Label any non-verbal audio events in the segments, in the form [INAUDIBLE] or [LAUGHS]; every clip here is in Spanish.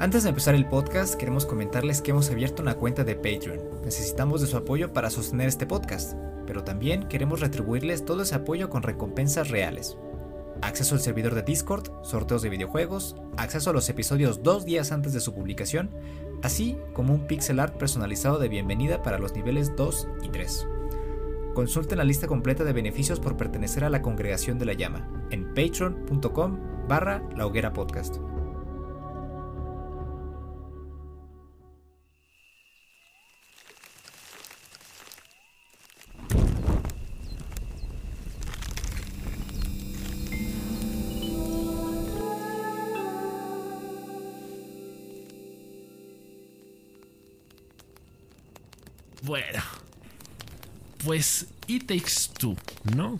Antes de empezar el podcast, queremos comentarles que hemos abierto una cuenta de Patreon. Necesitamos de su apoyo para sostener este podcast, pero también queremos retribuirles todo ese apoyo con recompensas reales. Acceso al servidor de Discord, sorteos de videojuegos, acceso a los episodios dos días antes de su publicación, así como un pixel art personalizado de bienvenida para los niveles 2 y 3. Consulten la lista completa de beneficios por pertenecer a la congregación de la llama en patreon.com barra la hoguera podcast. Pues It Takes Two, ¿no?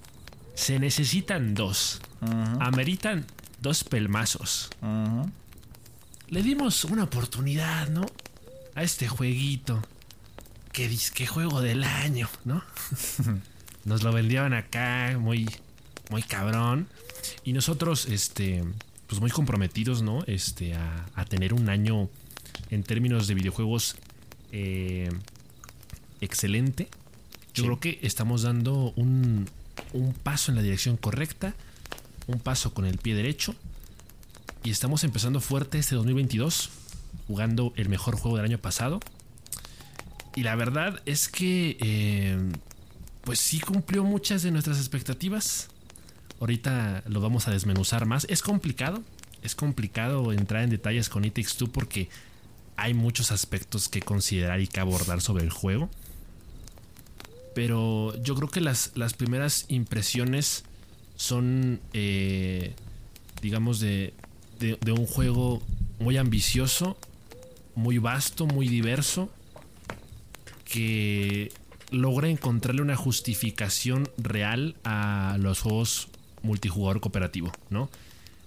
Se necesitan dos. Ameritan dos pelmazos. Le dimos una oportunidad, ¿no? A este jueguito. Que disque juego del año, ¿no? [LAUGHS] Nos lo vendieron acá muy, muy cabrón. Y nosotros, este, pues muy comprometidos, ¿no? Este, a, a tener un año en términos de videojuegos eh, excelente. Yo creo que estamos dando un, un paso en la dirección correcta, un paso con el pie derecho. Y estamos empezando fuerte este 2022, jugando el mejor juego del año pasado. Y la verdad es que, eh, pues sí cumplió muchas de nuestras expectativas. Ahorita lo vamos a desmenuzar más. Es complicado, es complicado entrar en detalles con It Takes Two porque hay muchos aspectos que considerar y que abordar sobre el juego. Pero yo creo que las, las primeras impresiones son, eh, digamos, de, de, un juego muy ambicioso, muy vasto, muy diverso, que logra encontrarle una justificación real a los juegos multijugador cooperativo, ¿no?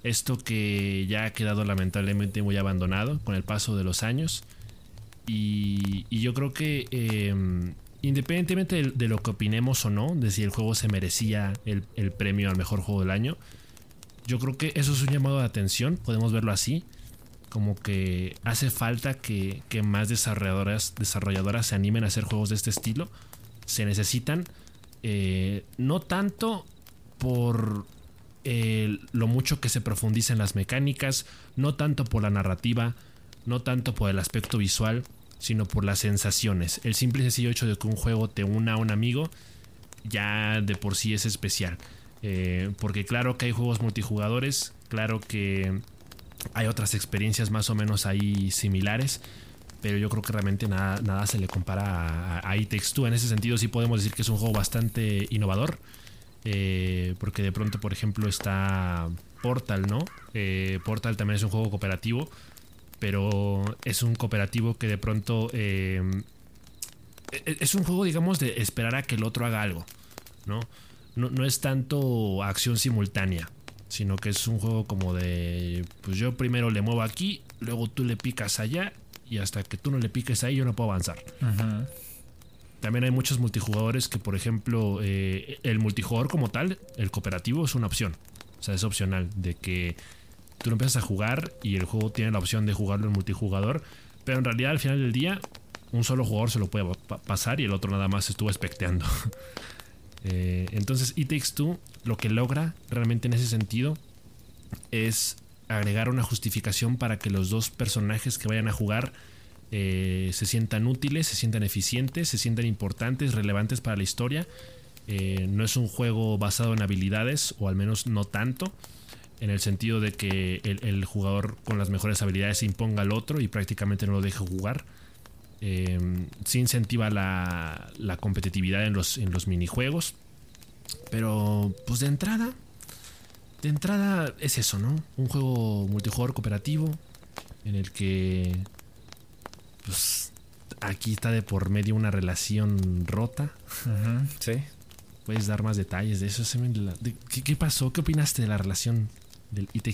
Esto que ya ha quedado lamentablemente muy abandonado con el paso de los años. Y, y yo creo que eh, independientemente de, lo que opinemos o no, de si el juego se merecía el, premio al mejor juego del año, yo creo que eso es un llamado de atención, podemos verlo así, como que hace falta que, que más desarrolladoras, desarrolladoras se animen a hacer juegos de este estilo, se necesitan, eh, no tanto por eh, lo mucho que se profundiza en las mecánicas, no tanto por la narrativa, no tanto por el aspecto visual, sino por las sensaciones. El simple y sencillo hecho de que un juego te una a un amigo ya de por sí es especial. Eh, porque claro que hay juegos multijugadores, claro que hay otras experiencias más o menos ahí similares, pero yo creo que realmente nada, nada se le compara a, a. En ese sentido sí podemos decir que es un juego bastante innovador. Eh, porque de pronto, por ejemplo, está Portal, ¿no? Eh, Portal también es un juego cooperativo pero es un cooperativo que de pronto eh, es un juego, digamos, de esperar a que el otro haga algo, ¿no? No, no es tanto acción simultánea, sino que es un juego como de, pues yo primero le muevo aquí, luego tú le picas allá y hasta que tú no le piques ahí yo no puedo avanzar. También hay muchos multijugadores que, por ejemplo, eh, el multijugador como tal, el cooperativo es una opción, o sea, es opcional, de que tú lo empiezas a jugar y el juego tiene la opción de jugarlo en multijugador, pero en realidad al final del día un solo jugador se lo puede pa pasar y el otro nada más estuvo especteando. [LAUGHS] eh, entonces It Takes Two lo que logra realmente en ese sentido es agregar una justificación para que los dos personajes que vayan a jugar eh, se sientan útiles, se sientan eficientes, se sientan importantes, relevantes para la historia. Eh, no es un juego basado en habilidades, o al menos no tanto en el sentido de que el, el, jugador con las mejores habilidades se imponga al otro y prácticamente no lo deje jugar. Eh, se incentiva la, la, competitividad en los, en los minijuegos. Pero, pues de entrada, de entrada es eso, ¿no? Un juego multijugador cooperativo en el que, pues, aquí está de por medio una relación rota. Uh -huh, sí. Puedes dar más detalles de eso. ¿Qué, ¿Qué pasó? ¿Qué opinaste de la relación del It.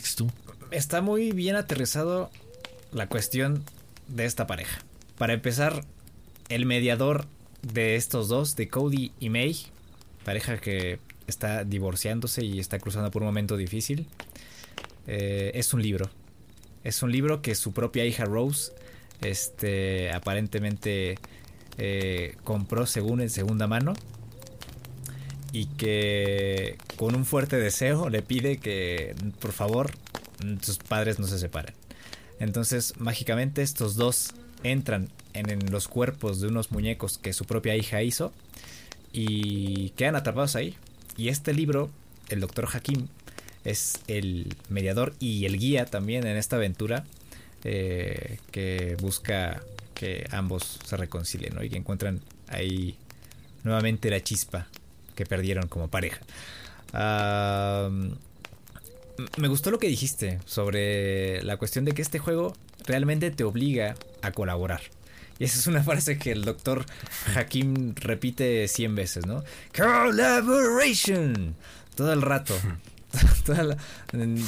Está muy bien aterrizado la cuestión de esta pareja. Para empezar, el mediador de estos dos, de Cody y May, pareja que está divorciándose y está cruzando por un momento difícil, eh, es un libro. Es un libro que su propia hija Rose, este, aparentemente eh, compró según en segunda mano y que con un fuerte deseo le pide que por favor sus padres no se separen. Entonces mágicamente estos dos entran en, los cuerpos de unos muñecos que su propia hija hizo y quedan atrapados ahí. Y este libro, el doctor Hakim, es el mediador y el guía también en esta aventura eh, que busca que ambos se reconcilien y que encuentran ahí nuevamente la chispa que perdieron como pareja. me gustó lo que dijiste sobre la cuestión de que este juego realmente te obliga a colaborar. Y esa es una [LAUGHS] frase que el doctor Hakim repite 100 veces, ¿no? Collaboration. Todo el rato. [LAUGHS]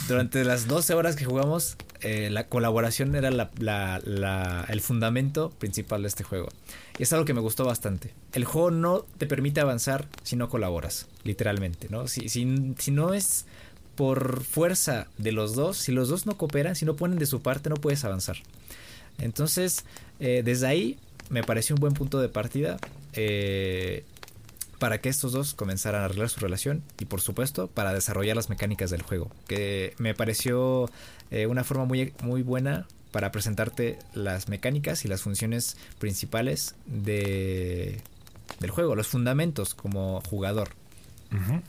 durante las 12 horas que jugamos, eh, la colaboración era el fundamento principal de este juego. Y es algo que me gustó bastante. El juego no te permite avanzar si no colaboras, literalmente, ¿no? Si, si, no es por fuerza de los dos, si los dos no cooperan, si no ponen de su parte, no puedes avanzar. Entonces, eh, desde ahí me pareció un buen punto de partida. Eh, para que estos dos comenzaran a arreglar su relación y por supuesto para desarrollar las mecánicas del juego, que me pareció eh, una forma muy, muy buena para presentarte las mecánicas y las funciones principales de, del juego, los fundamentos como jugador.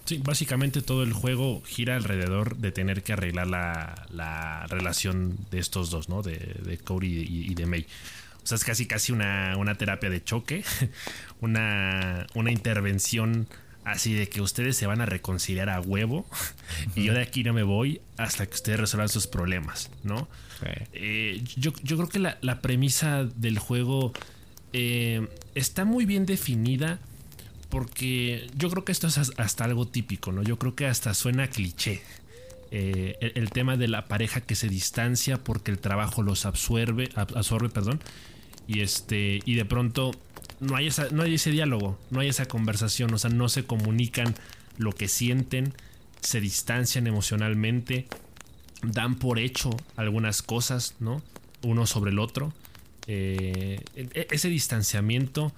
Sí, básicamente todo el juego gira alrededor de tener que arreglar la, relación de estos dos, ¿no? De, de y, y de May. O sea, es casi casi una, terapia de choque, [LAUGHS] una, una intervención así de que ustedes se van a reconciliar a huevo [LAUGHS] y yo de aquí no me voy hasta que ustedes resuelvan sus problemas, ¿no? Eh, yo, creo que la, premisa del juego eh, está muy bien definida porque yo creo que esto es hasta algo típico, ¿no? Yo creo que hasta suena cliché. Eh, el, el, tema de la pareja que se distancia porque el trabajo los absorbe, absorbe, perdón, y este y de pronto no hay esa, no hay ese diálogo, no hay esa conversación, o sea, no se comunican lo que sienten, se distancian emocionalmente, dan por hecho algunas cosas, ¿no? Uno sobre el otro. Eh, e, ese distanciamiento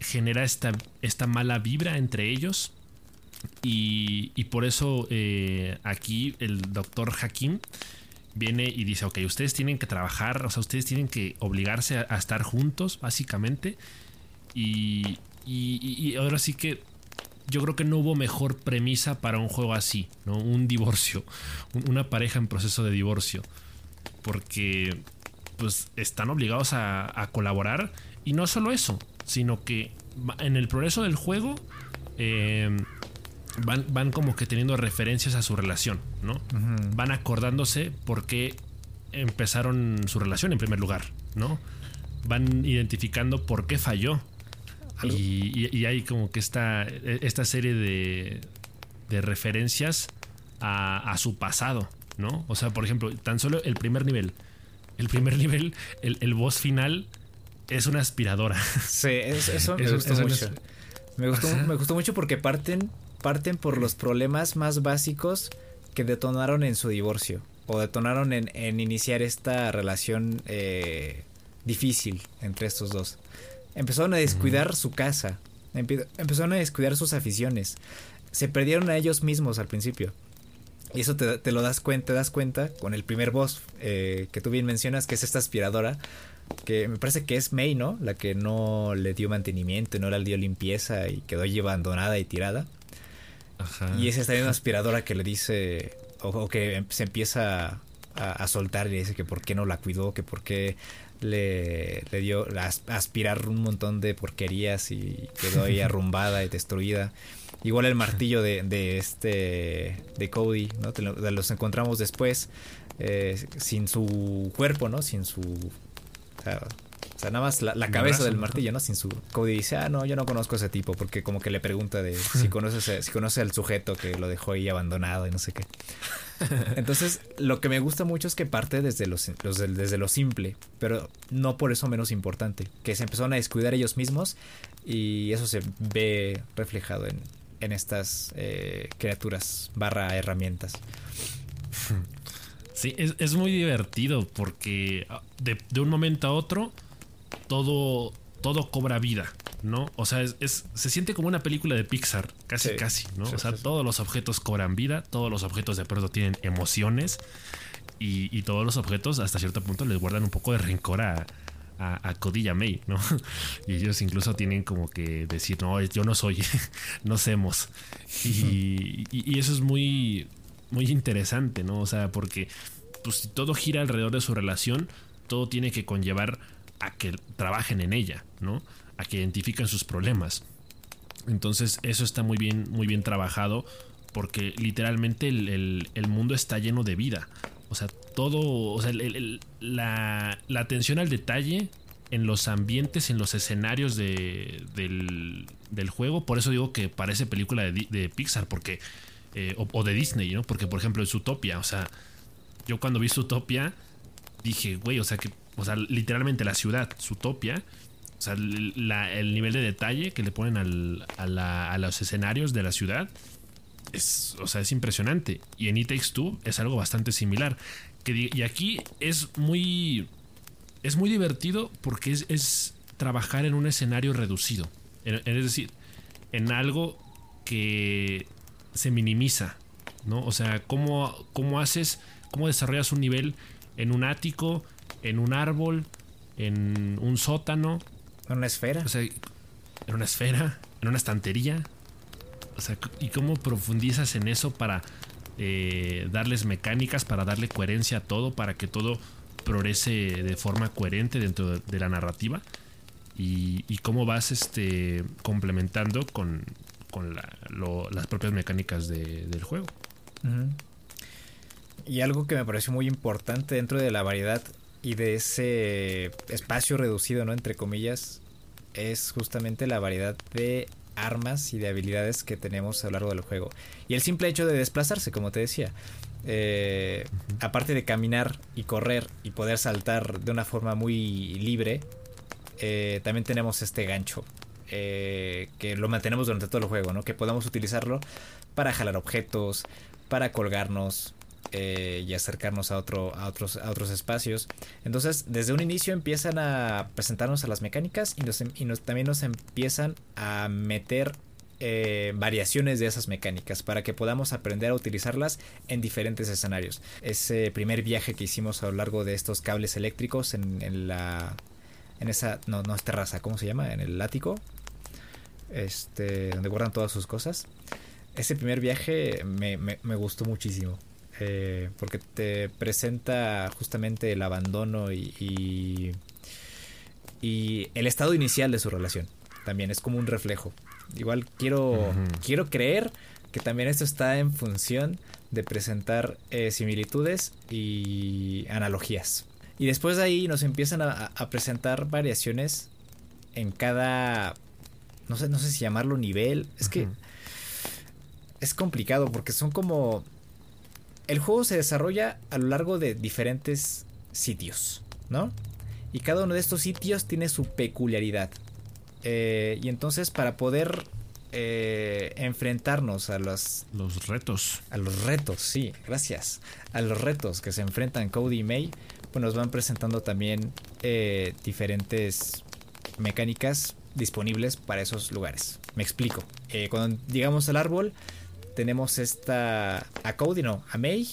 genera esta, esta mala vibra entre ellos. Y, y por eso eh, aquí el doctor Hakim viene y dice, ok, ustedes tienen que trabajar, o sea, ustedes tienen que obligarse a, estar juntos, básicamente. Y, y, ahora sí que yo creo que no hubo mejor premisa para un juego así, ¿no? Un divorcio, una pareja en proceso de divorcio. Porque pues están obligados a, a colaborar. Y no solo eso, sino que en el progreso del juego eh, van, como que teniendo referencias a su relación, ¿no? Van acordándose por qué empezaron su relación en primer lugar, ¿no? Van identificando por qué falló. Y, hay como que esta, esta serie de, de referencias a, su pasado, ¿no? O sea, por ejemplo, tan solo el primer nivel. El primer [LAUGHS] nivel, el, el boss final es una aspiradora. Sí, eso, [LAUGHS] me gustó mucho. Me gustó, me gustó mucho porque parten parten por los problemas más básicos que detonaron en su divorcio o detonaron en, iniciar esta relación eh, difícil entre estos dos. Empezaron a descuidar su casa, empezaron a descuidar sus aficiones, se perdieron a ellos mismos al principio. Y eso te, lo das cuenta, te das cuenta con el primer boss eh, que tú bien mencionas, que es esta aspiradora, que me parece que es May, ¿no? La que no le dio mantenimiento, no le dio limpieza y quedó allí abandonada y tirada. Y es esta misma aspiradora que le dice, o, que se empieza a, soltar y le dice que por qué no la cuidó, que por qué le, le dio a aspirar un montón de porquerías y quedó ahí [LAUGHS] arrumbada y destruida. Igual el martillo de, de este de Cody, ¿no? los encontramos después eh, sin su cuerpo, ¿no? Sin su o sea, nada más la, cabeza del martillo, ¿no? Sin su. Cody dice, ah, no, yo no conozco a ese tipo, porque como que le pregunta de [LAUGHS] si conoce, si conoce al sujeto que lo dejó ahí abandonado y no sé qué. [LAUGHS] Entonces, lo que me gusta mucho es que parte desde, los, desde lo simple, pero no por eso menos importante, que se empezaron a descuidar ellos mismos y eso se ve reflejado en, estas eh, criaturas barra herramientas. Sí, es, muy divertido porque ah, de, un momento a otro todo, todo cobra vida, ¿no? O sea, es, se siente como una película de Pixar, casi, casi, ¿no? o sea, todos los objetos cobran vida, todos los objetos de pronto tienen emociones y, todos los objetos hasta cierto punto les guardan un poco de rencor a, a, Codilla May, ¿no? [LAUGHS] Y ellos incluso tienen como que decir, no, yo no soy, [LAUGHS] no semos. Y, y, eso es muy, muy interesante, ¿no? O sea, porque pues, si todo gira alrededor de su relación, todo tiene que conllevar a que trabajen en ella, ¿no? A que identifiquen sus problemas. Entonces, eso está muy bien, muy bien trabajado porque literalmente el, el mundo está lleno de vida. O sea, todo, o sea, la, atención al detalle en los ambientes, en los escenarios de, del, juego. Por eso digo que parece película de, Pixar, porque. Eh, o, de Disney, ¿no? Porque, por ejemplo, en Zootopia, o sea, yo cuando vi Zootopia, dije, güey, o sea, que, o sea, literalmente la ciudad, Zootopia, o sea, el nivel de detalle que le ponen a, a los escenarios de la ciudad es, o sea, es impresionante. Y en It Takes Two es algo bastante similar. Que, y aquí es muy. Es muy divertido porque es, trabajar en un escenario reducido. es decir, en algo que se minimiza. ¿No? O sea, cómo, cómo haces. cómo desarrollas un nivel en un ático, en un árbol, en un sótano. En una esfera. O sea, en una esfera, en una estantería. O sea, ¿y cómo profundizas en eso para eh, darles mecánicas, para darle coherencia a todo, para que todo progrese de forma coherente dentro de la narrativa? Y, cómo vas este, complementando con, las propias mecánicas del juego. Y algo que me pareció muy importante dentro de la variedad y de ese espacio reducido, ¿no? Entre comillas, es justamente la variedad de armas y de habilidades que tenemos a lo largo del juego. Y el simple hecho de desplazarse, como te decía. Eh, aparte de caminar y correr y poder saltar de una forma muy libre, eh, también tenemos este gancho. Eh, que lo mantenemos durante todo el juego, ¿no? Que podamos utilizarlo para jalar objetos, para colgarnos, eh, y acercarnos a, otro, a, otros, a otros espacios. Entonces, desde un inicio empiezan a presentarnos a las mecánicas y, nos, em, y también nos empiezan a meter eh, variaciones de esas mecánicas para que podamos aprender a utilizarlas en diferentes escenarios. Ese primer viaje que hicimos a lo largo de estos cables eléctricos en, la... En esa... No, no es terraza, ¿cómo se llama? En el ático. Este... Donde guardan todas sus cosas. Ese primer viaje me, me gustó muchísimo. Eh, porque te presenta justamente el abandono y, y, el estado inicial de su relación. También es como un reflejo. Igual quiero, quiero creer que también esto está en función de presentar eh, similitudes y analogías. Y después de ahí nos empiezan a, presentar variaciones en cada, no sé, no sé si llamarlo nivel. Es que es complicado porque son como el juego se desarrolla a lo largo de diferentes sitios, ¿no? Y cada uno de estos sitios tiene su peculiaridad. Eh, y entonces para poder eh, enfrentarnos a los... Los retos. A los retos, sí, gracias. A los retos que se enfrentan Cody y May, pues nos van presentando también eh, diferentes mecánicas disponibles para esos lugares. Me explico. cuando llegamos al árbol, tenemos esta... A Cody no, a May.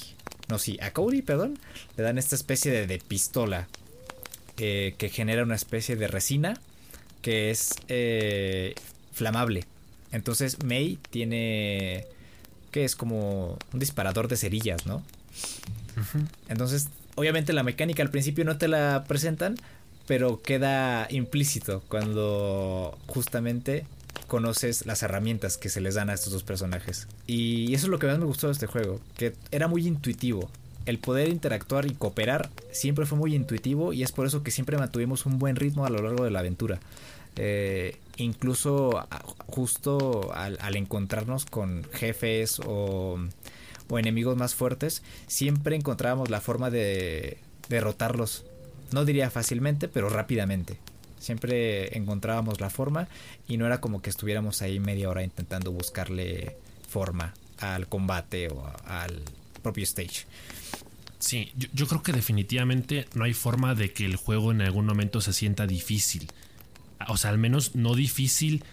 No, sí, a Cody, perdón. Le dan esta especie de, pistola eh, que genera una especie de resina que es eh, flamable. Entonces May tiene... que es como un disparador de cerillas, ¿no? Entonces, obviamente la mecánica al principio no te la presentan, pero queda implícito cuando justamente conoces las herramientas que se les dan a estos dos personajes. Y eso es lo que más me gustó de este juego, que era muy intuitivo. El poder interactuar y cooperar siempre fue muy intuitivo y es por eso que siempre mantuvimos un buen ritmo a lo largo de la aventura. Eh, incluso justo al, encontrarnos con jefes o, o, enemigos más fuertes, siempre encontrábamos la forma de derrotarlos. No diría fácilmente, pero rápidamente. Siempre encontrábamos la forma y no era como que estuviéramos ahí media hora intentando buscarle forma al combate o al propio stage. Sí, yo, creo que definitivamente no hay forma de que el juego en algún momento se sienta difícil. O sea, al menos no difícil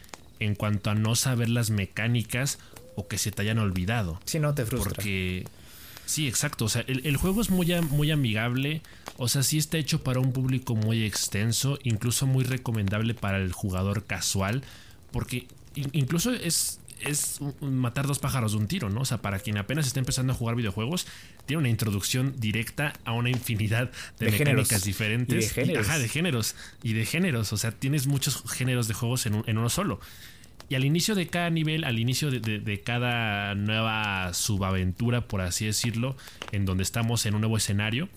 en cuanto a no saber las mecánicas o que se te hayan olvidado. Sí, no te frustra. Porque Sí, exacto. O sea, el, juego es muy, muy amigable. O sea, sí está hecho para un público muy extenso. Incluso muy recomendable para el jugador casual. Porque incluso es, es matar dos pájaros de un tiro, ¿no? O sea, para quien apenas está empezando a jugar videojuegos, tiene una introducción directa a una infinidad de, mecánicas diferentes. de géneros. ajá, de géneros. Y de géneros. O sea, tienes muchos géneros de juegos en, en uno solo. Y al inicio de cada nivel, al inicio de, cada nueva subaventura, por así decirlo, en donde estamos en un nuevo escenario,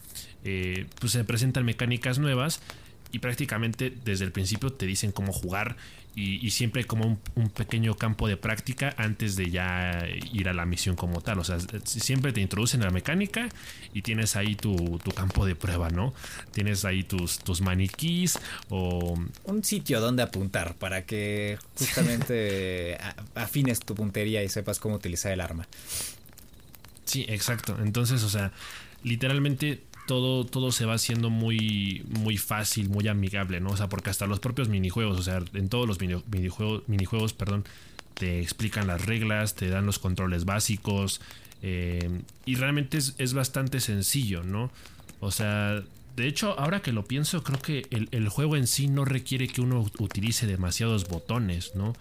eh, pues se presentan mecánicas nuevas y prácticamente desde el principio te dicen cómo jugar y, siempre como un, pequeño campo de práctica antes de ya ir a la misión como tal. O sea, siempre te introducen a la mecánica y tienes ahí tu, campo de prueba, ¿no? Tienes ahí tus, tus maniquís o... Un sitio donde apuntar para que justamente [LAUGHS] afines tu puntería y sepas cómo utilizar el arma. Sí, exacto. Entonces, o sea, literalmente todo, todo se va haciendo muy, muy fácil, muy amigable, ¿no? O sea, porque hasta los propios minijuegos, o sea, en todos los minijuegos, minijuegos perdón, te explican las reglas, te dan los controles básicos, eh, y realmente es, bastante sencillo, ¿no? O sea, de hecho, ahora que lo pienso, creo que el, el, juego en sí no requiere que uno utilice demasiados botones, ¿no?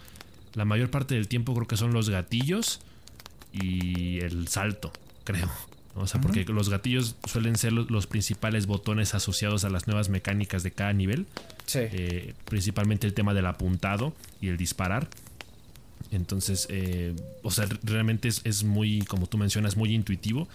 La mayor parte del tiempo creo que son los gatillos y el salto, [LAUGHS] creo. O sea, porque los gatillos suelen ser los, principales botones asociados a las nuevas mecánicas de cada nivel. Sí. Eh, principalmente el tema del apuntado y el disparar. Entonces, eh, o sea, realmente es, muy, como tú mencionas, muy intuitivo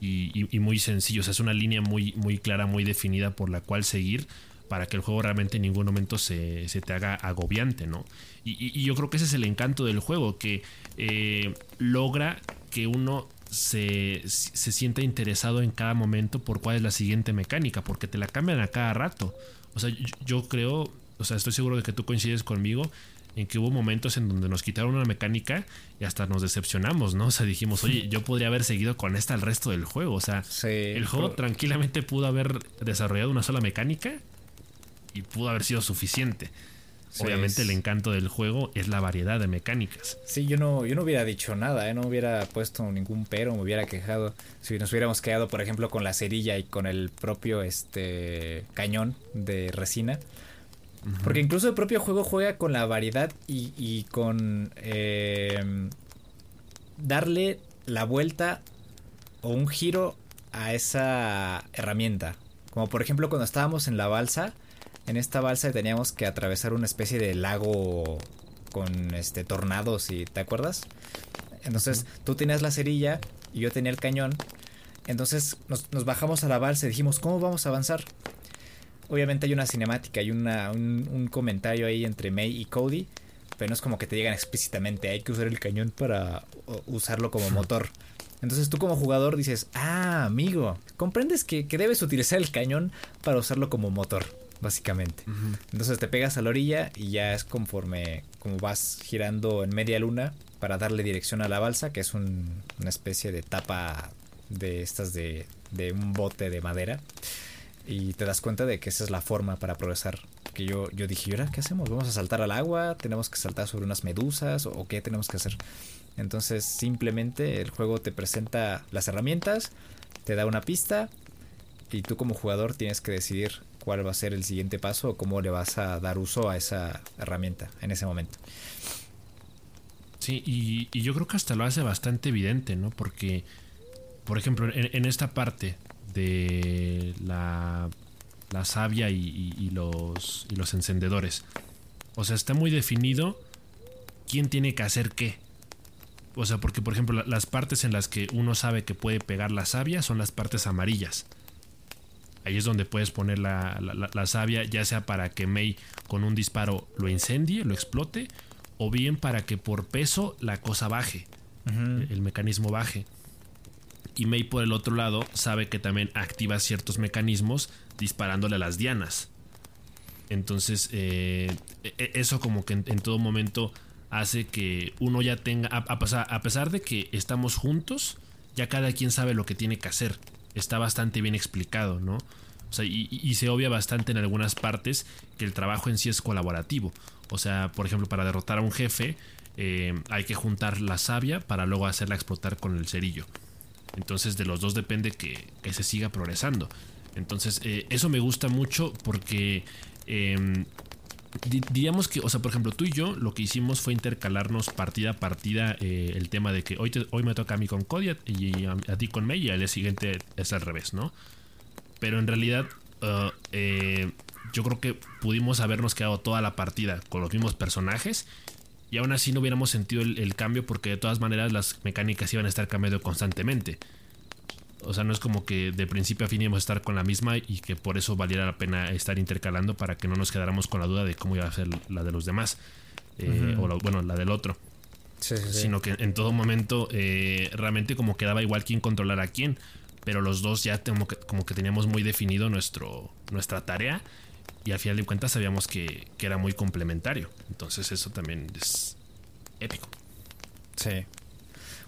y, muy sencillo. O sea, es una línea muy, muy clara, muy definida por la cual seguir para que el juego realmente en ningún momento se, te haga agobiante, ¿no? Y, yo creo que ese es el encanto del juego, que eh, logra que uno se, se sienta interesado en cada momento por cuál es la siguiente mecánica, porque te la cambian a cada rato. O sea, yo, creo, o sea, estoy seguro de que tú coincides conmigo en que hubo momentos en donde nos quitaron una mecánica y hasta nos decepcionamos, ¿no? O sea, dijimos, oye, yo podría haber seguido con esta el resto del juego. O sea, el juego tranquilamente pudo haber desarrollado una sola mecánica y pudo haber sido suficiente. Obviamente el encanto del juego es la variedad de mecánicas. Sí, yo no, yo no hubiera dicho nada, ¿eh? no hubiera puesto ningún pero, me hubiera quejado. Si nos hubiéramos quedado, por ejemplo, con la cerilla y con el propio este cañón de resina. Porque incluso el propio juego juega con la variedad y, con em, darle la vuelta o un giro a esa herramienta. Como por ejemplo cuando estábamos en la balsa en esta balsa teníamos que atravesar una especie de lago con este tornados y ¿te acuerdas? Entonces tú tenías la cerilla y yo tenía el cañón. Entonces nos, bajamos a la balsa y dijimos, ¿cómo vamos a avanzar? Obviamente hay una cinemática, hay una, un, un, comentario ahí entre May y Cody, pero no es como que te digan explícitamente, hay que usar el cañón para usarlo como motor. Entonces tú como jugador dices, ah, amigo, comprendes que, que debes utilizar el cañón para usarlo como motor básicamente. Entonces te pegas a la orilla y ya es conforme como vas girando en media luna para darle dirección a la balsa, que es una especie de tapa de estas de, de un bote de madera. Y te das cuenta de que esa es la forma para progresar. Que yo, yo dije, ¿y ahora qué hacemos? ¿Vamos a saltar al agua? ¿Tenemos que saltar sobre unas medusas? ¿O qué tenemos que hacer? Entonces simplemente el juego te presenta las herramientas, te da una pista y tú como jugador tienes que decidir cuál va a ser el siguiente paso o cómo le vas a dar uso a esa herramienta en ese momento. Sí, y, yo creo que hasta lo hace bastante evidente, ¿no? Porque, por ejemplo, en, esta parte de la, la savia y, los, y los encendedores, o sea, está muy definido quién tiene que hacer qué. O sea, porque, por ejemplo, las partes en las que uno sabe que puede pegar la savia son las partes amarillas. Ahí es donde puedes poner la, la, savia, ya sea para que May con un disparo lo incendie, lo explote, o bien para que por peso la cosa baje, el mecanismo baje. Y May por el otro lado sabe que también activa ciertos mecanismos disparándole a las dianas. Entonces, eh, e, e, eso como que en, todo momento hace que uno ya tenga, a, a pesar de que estamos juntos, ya cada quien sabe lo que tiene que hacer está bastante bien explicado, ¿no? O sea, y, se obvia bastante en algunas partes que el trabajo en sí es colaborativo. O sea, por ejemplo, para derrotar a un jefe eh, hay que juntar la savia para luego hacerla explotar con el cerillo. Entonces de los dos depende que, se siga progresando. Entonces eh, eso me gusta mucho porque em, diríamos que, o sea, por ejemplo, tú y yo lo que hicimos fue intercalarnos partida a partida eh, el tema de que hoy, hoy me toca a mí con Cody y a, ti con May y al día siguiente es al revés, ¿no? Pero en realidad uh, eh, yo creo que pudimos habernos quedado toda la partida con los mismos personajes y aún así no hubiéramos sentido el, cambio porque de todas maneras las mecánicas iban a estar cambiando constantemente. O sea, no es como que de principio a fin íbamos a estar con la misma y que por eso valiera la pena estar intercalando para que no nos quedáramos con la duda de cómo iba a ser la de los demás. Eh, o bueno, la del otro. Sino que en todo momento eh, realmente como quedaba igual quién controlar a quién pero los dos ya como que, como que teníamos muy definido nuestro, nuestra tarea y al final de cuentas sabíamos que, era muy complementario. Entonces eso también es épico. Sí.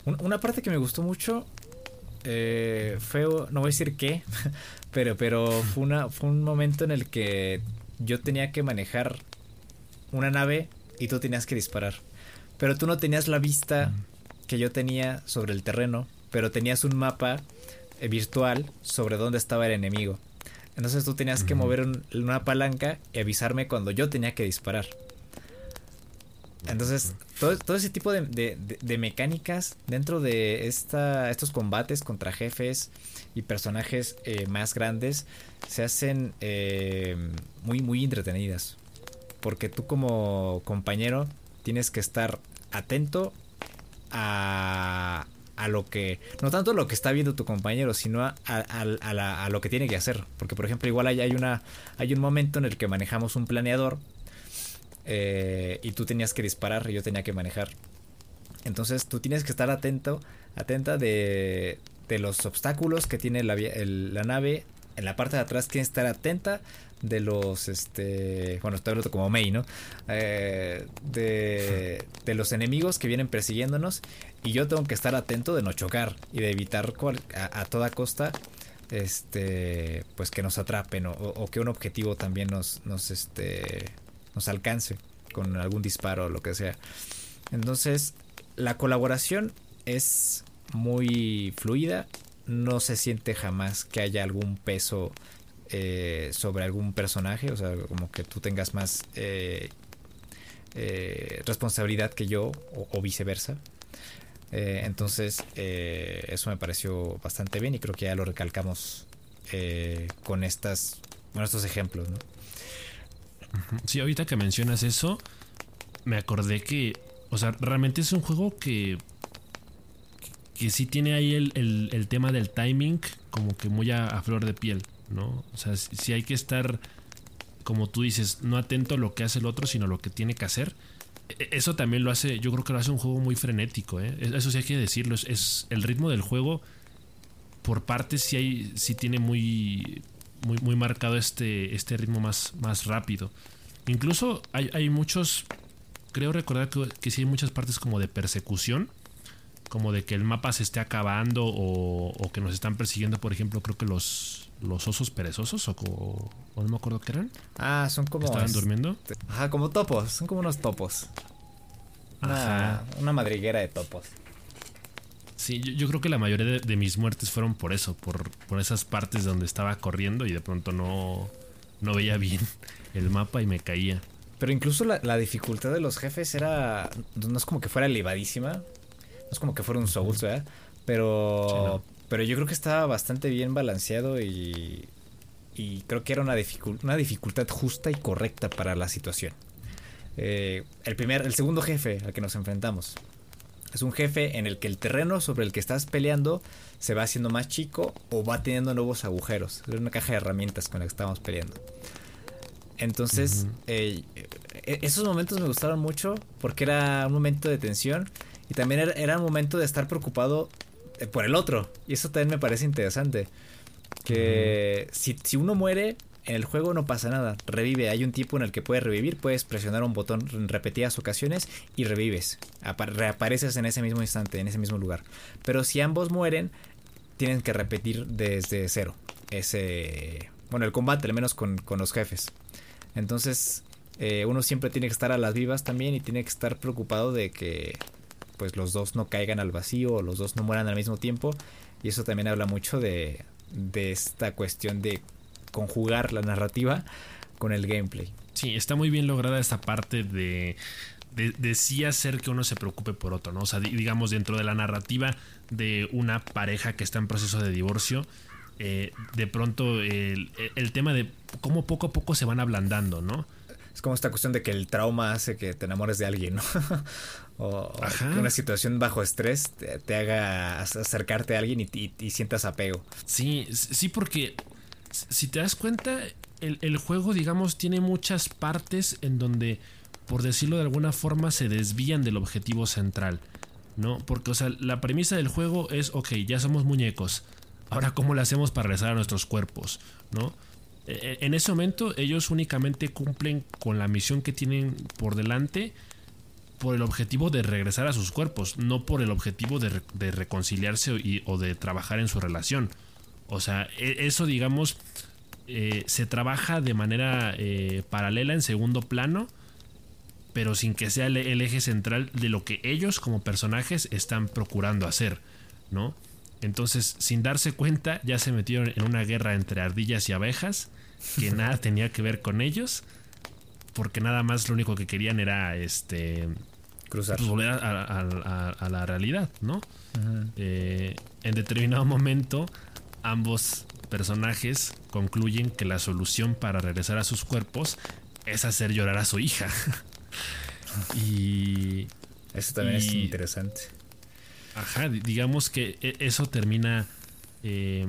Una parte que me gustó mucho eh, fue, no voy a decir qué, [LAUGHS] pero, pero fue, una, fue un momento en el que yo tenía que manejar una nave y tú tenías que disparar. Pero tú no tenías la vista que yo tenía sobre el terreno, pero tenías un mapa eh, virtual sobre dónde estaba el enemigo. Entonces tú tenías que mover una palanca y avisarme cuando yo tenía que disparar. Entonces, todo, ese tipo de, mecánicas dentro de esta, estos combates contra jefes y personajes eh, más grandes se hacen eh, muy, muy entretenidas. Porque tú como compañero tienes que estar atento a, a lo que, no tanto lo que está viendo tu compañero, sino a, lo que tiene que hacer. Porque, por ejemplo, igual hay, hay, una, hay un momento en el que manejamos un planeador eh, y tú tenías que disparar y yo tenía que manejar. Entonces tú tienes que estar atento, atenta de, de los obstáculos que tiene la, la nave. En la parte de atrás tienes que estar atenta de los, este, bueno, estoy hablando como May, ¿no? Eh, de, de, los enemigos que vienen persiguiéndonos y yo tengo que estar atento de no chocar y de evitar a, toda costa, este, pues que nos atrapen o, que un objetivo también nos, nos, este, nos alcance con algún disparo o lo que sea. Entonces, la colaboración es muy fluida, no se siente jamás que haya algún peso eh, sobre algún personaje, o sea, como que tú tengas más eh, eh, responsabilidad que yo o, viceversa. entonces, eso me pareció bastante bien y creo que ya lo recalcamos con estas, bueno, estos ejemplos, ¿no? Sí, ahorita que mencionas eso, me acordé que, o sea, realmente es un juego que que sí tiene ahí el, tema del timing como que muy a, flor de piel. ¿no? O sea, si hay que estar, como tú dices, no atento a lo que hace el otro, sino a lo que tiene que hacer. E, eso también lo hace, yo creo que lo hace un juego muy frenético, ¿eh? Eso sí hay que decirlo, es, el ritmo del juego por partes sí hay sí tiene muy muy, muy marcado este, este ritmo más, más rápido. Incluso hay, hay muchos, creo recordar que, que sí hay muchas partes como de persecución, como de que el mapa se esté acabando o, o que nos están persiguiendo, por ejemplo, creo que los, los osos perezosos o, no me acuerdo qué eran. Ah, son como... ¿Estaban durmiendo? Ajá, como topos, son como unos topos. Una, una madriguera de topos. Sí, yo, creo que la mayoría de, mis muertes fueron por eso, por, por esas partes donde estaba corriendo y de pronto no, no veía bien [LAUGHS] el mapa y me caía. Pero incluso la, la, dificultad de los jefes era. No es como que fuera elevadísima. No es como que fuera un Souls, ¿verdad? Pero. Pero yo creo que estaba bastante bien balanceado y, y creo que era una, una dificultad justa y correcta para la situación. Eh, el, primer, el segundo jefe al que nos enfrentamos es un jefe en el que el terreno sobre el que estás peleando se va haciendo más chico o va teniendo nuevos agujeros. Es una caja de herramientas con la que estábamos peleando. Entonces, eh, e-, esos momentos me gustaron mucho porque era un momento de tensión y también era, era un momento de estar preocupado eh, por el otro. Y eso también me parece interesante. Que si, si, uno muere, en el juego no pasa nada. Revive. Hay un tipo en el que puedes revivir. Puedes presionar un botón en repetidas ocasiones y revives. reapareces en ese mismo instante, en ese mismo lugar. Pero si ambos mueren, tienen que repetir desde cero ese, bueno, el combate, al menos con, los jefes. Entonces, eh, uno siempre tiene que estar a las vivas también y tiene que estar preocupado de que pues los dos no caigan al vacío o los dos no mueran al mismo tiempo. Y eso también habla mucho de, de esta cuestión de conjugar la narrativa con el gameplay. Sí, está muy bien lograda esta parte de, de, sí hacer que uno se preocupe por otro, ¿no? O sea, digamos, dentro de la narrativa de una pareja que está en proceso de divorcio, eh, de pronto el, tema de cómo poco a poco se van ablandando, ¿no? Es como esta cuestión de que el trauma hace que te enamores de alguien, ¿no? [LAUGHS] o, que una situación bajo estrés te, haga acercarte a alguien y, y, sientas apego. Sí, sí, porque si te das cuenta, el, juego, digamos, tiene muchas partes en donde, por decirlo de alguna forma, se desvían del objetivo central. ¿No? Porque, o sea, la premisa del juego es, ok, ya somos muñecos. Ahora, ¿cómo le hacemos para regresar a nuestros cuerpos? ¿No? E, e, en ese momento, ellos únicamente cumplen con la misión que tienen por delante por el objetivo de regresar a sus cuerpos, no por el objetivo de, de reconciliarse o de trabajar en su relación. O sea, e, eso, digamos, eh, se trabaja de manera eh, paralela en segundo plano, pero sin que sea el, eje central de lo que ellos como personajes están procurando hacer, ¿no? Entonces, sin darse cuenta, ya se metieron en una guerra entre ardillas y abejas, que [LAUGHS] nada tenía que ver con ellos, porque nada más lo único que querían era este cruzar pues, volver a, la realidad, ¿no? Eh, en determinado momento, ambos personajes concluyen que la solución para regresar a sus cuerpos es hacer llorar a su hija. [LAUGHS] y. Eso también es interesante. Ajá, digamos que e, eso termina. Eh,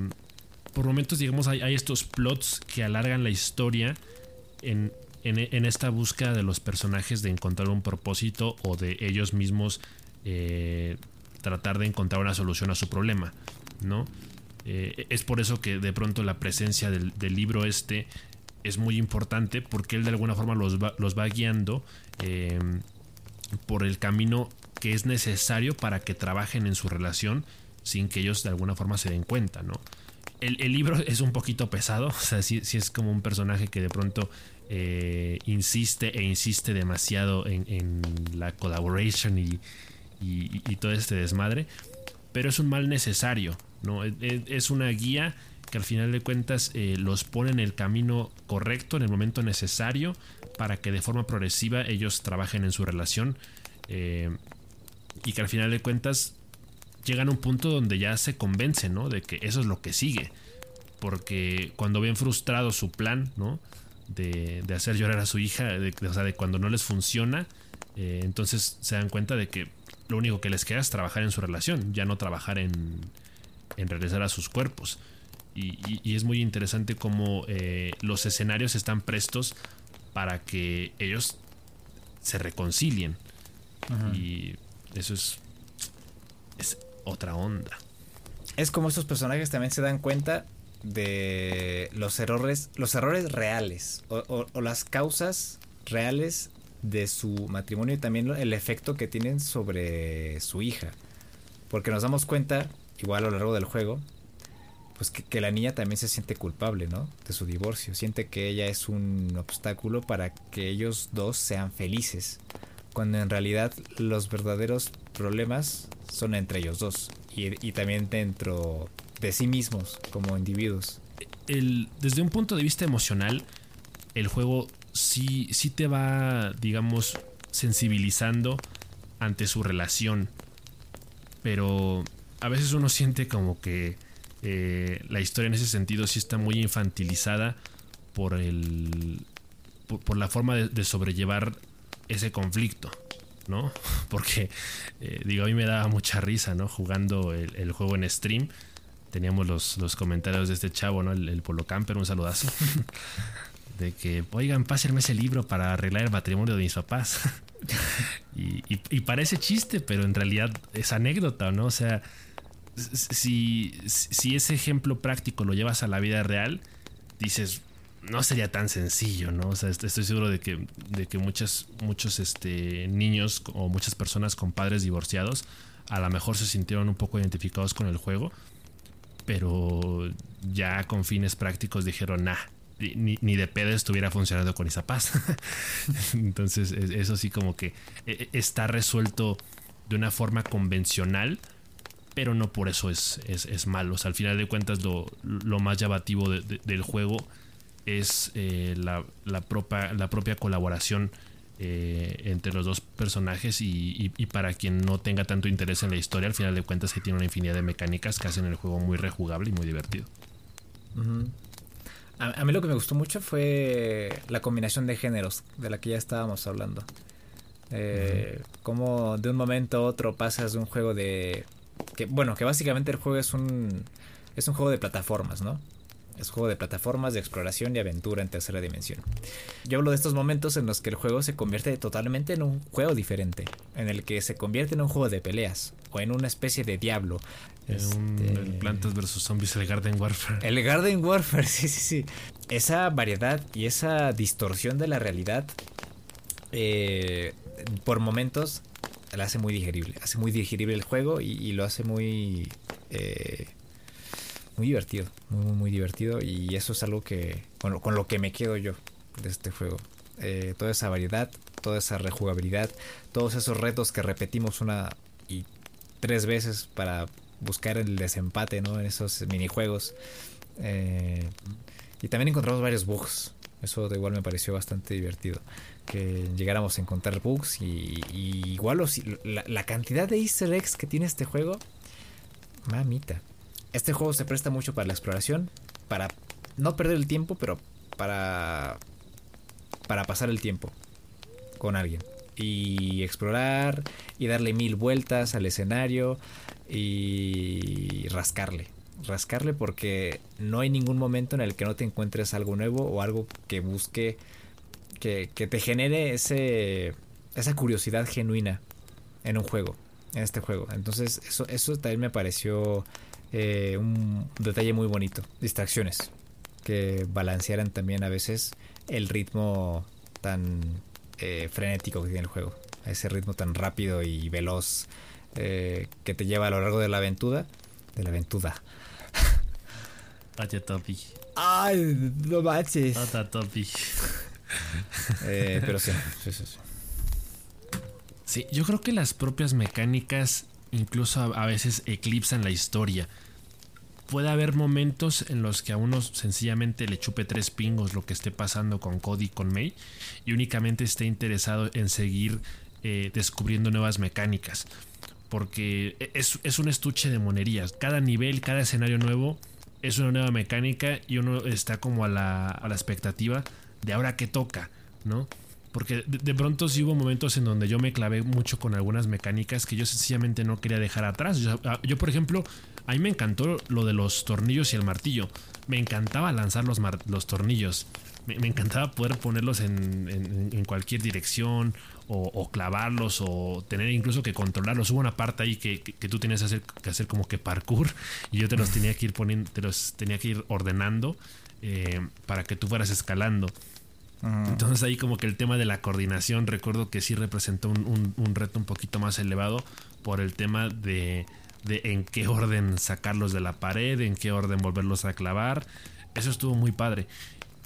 por momentos, digamos, hay, estos plots que alargan la historia en, en, esta búsqueda de los personajes de encontrar un propósito o de ellos mismos eh, tratar de encontrar una solución a su problema, ¿no? Eh, es por eso que de pronto la presencia del, libro este es muy importante porque él de alguna forma los va, guiando em, por el camino que es necesario para que trabajen en su relación sin que ellos de alguna forma se den cuenta, ¿no? El, libro es un poquito pesado, [LAUGHS] o sea, sí, es como un personaje que de pronto eh, insiste e insiste demasiado en, la collaboration y, y, todo este desmadre, pero es un mal necesario, ¿no? Es una guía que al final de cuentas eh, los pone en el camino correcto, en el momento necesario, para que de forma progresiva ellos trabajen en su relación eh, y que al final de cuentas llegan a un punto donde ya se convencen ¿no? de que eso es lo que sigue. Porque cuando ven frustrado su plan ¿no? de, hacer llorar a su hija, de, o sea, de cuando no les funciona, eh, entonces se dan cuenta de que lo único que les queda es trabajar en su relación, ya no trabajar en, en regresar a sus cuerpos. Y, es muy interesante cómo eh, los escenarios están prestos para que ellos se reconcilien. Y eso es, es otra onda. Es como estos personajes también se dan cuenta de los errores, los errores reales o, o las causas reales de su matrimonio y también el efecto que tienen sobre su hija. Porque nos damos cuenta igual a lo largo del juego, pues que, la niña también se siente culpable, ¿no? De su divorcio. Siente que ella es un obstáculo para que ellos dos sean felices. Cuando en realidad los verdaderos problemas son entre ellos dos. Y, también dentro de sí mismos como individuos. El, desde un punto de vista emocional, el juego sí, sí te va, digamos, sensibilizando ante su relación. Pero a veces uno siente como que eh, la historia en ese sentido sí está muy infantilizada por el por, la forma de, sobrellevar ese conflicto, ¿no? [LAUGHS] Porque eh, digo a mí me daba mucha risa, ¿no? Jugando el, juego en stream teníamos los, los, comentarios de este chavo, ¿no? El, el Polo Camper, un saludazo. [LAUGHS] de que, oigan, pásenme ese libro para arreglar el matrimonio de mis papás. [LAUGHS] y, y, parece chiste, pero en realidad es anécdota, ¿no? O sea, si, si ese ejemplo práctico lo llevas a la vida real, dices, no sería tan sencillo, ¿no? O sea, estoy seguro de que, de que muchas, muchos este, niños o muchas personas con padres divorciados a lo mejor se sintieron un poco identificados con el juego. pero ya con fines prácticos dijeron, nah, ni, ni, de pedo estuviera funcionando con esa paz. [LAUGHS] Entonces, eso sí como que e, e, está resuelto de una forma convencional, pero no por eso es, es, malo. O sea, al final de cuentas, lo, más llamativo del juego es eh, la, la, propia, la propia colaboración eh, entre los dos personajes y, para quien no tenga tanto interés en la historia, al final de cuentas se tiene una infinidad de mecánicas que hacen el juego muy rejugable y muy divertido. a, mí lo que me gustó mucho fue la combinación de géneros de la que ya estábamos hablando. Eh, Como de un momento a otro pasas de un juego de... Que, bueno, que básicamente el juego es un... Es un juego de plataformas, ¿no? Es un juego de plataformas, de exploración y aventura en tercera dimensión. Yo hablo de estos momentos en los que el juego se convierte totalmente en un juego diferente, en el que se convierte en un juego de peleas o en una especie de diablo. Este... El Plantas vs Zombies, el Garden Warfare. El Garden Warfare, [LAUGHS] sí, sí, sí. Esa variedad y esa distorsión de la realidad, eh, por momentos, la hace muy digerible. Hace muy digerible el juego y, lo hace muy... Eh, muy divertido, muy, muy, divertido y eso es algo que con, con lo que me quedo yo de este juego. Eh, toda esa variedad, toda esa rejugabilidad, todos esos retos que repetimos una y tres veces para buscar el desempate ¿no? en esos minijuegos. Eh, y también encontramos varios bugs. Eso de igual me pareció bastante divertido. Que llegáramos a encontrar bugs y, igual la, la, cantidad de easter eggs que tiene este juego. Mamita. Este juego se presta mucho para la exploración, para no perder el tiempo, pero para para pasar el tiempo con alguien y explorar y darle mil vueltas al escenario y rascarle. Rascarle porque no hay ningún momento en el que no te encuentres algo nuevo o algo que busque que, que te genere ese esa curiosidad genuina en un juego, en este juego. Entonces eso, eso también me pareció eh, un detalle muy bonito. Distracciones que balancearan también a veces el ritmo tan eh, frenético que tiene el juego. Ese ritmo tan rápido y veloz eh, que te lleva a lo largo de la aventura. De la aventura. Ay, no manches. Pero sí, sí, sí, sí. Sí, yo creo que las propias mecánicas incluso a, veces eclipsan la historia. Puede haber momentos en los que a uno sencillamente le chupe tres pingos lo que esté pasando con Cody y con May y únicamente esté interesado en seguir eh, descubriendo nuevas mecánicas. Porque e, es, un estuche de monerías. Cada nivel, cada escenario nuevo es una nueva mecánica y uno está como a la, a la expectativa de ahora que toca, ¿no? Porque de, pronto sí hubo momentos en donde yo me clavé mucho con algunas mecánicas que yo sencillamente no quería dejar atrás. Yo, ah, por ejemplo, a mí me encantó lo de los tornillos y el martillo. Me encantaba lanzar los, los tornillos. Me, encantaba poder ponerlos en, cualquier dirección o, clavarlos o tener incluso que controlarlos. Hubo una parte ahí que, tú tenías que hacer, que hacer, como que parkour y yo te los tenía que ir poniendo, te los tenía que ir ordenando eh, para que tú fueras escalando. Entonces ahí como que el tema de la coordinación recuerdo que sí representó un, reto un poquito más elevado por el tema de, de, en qué orden sacarlos de la pared, en qué orden volverlos a clavar. Eso estuvo muy padre.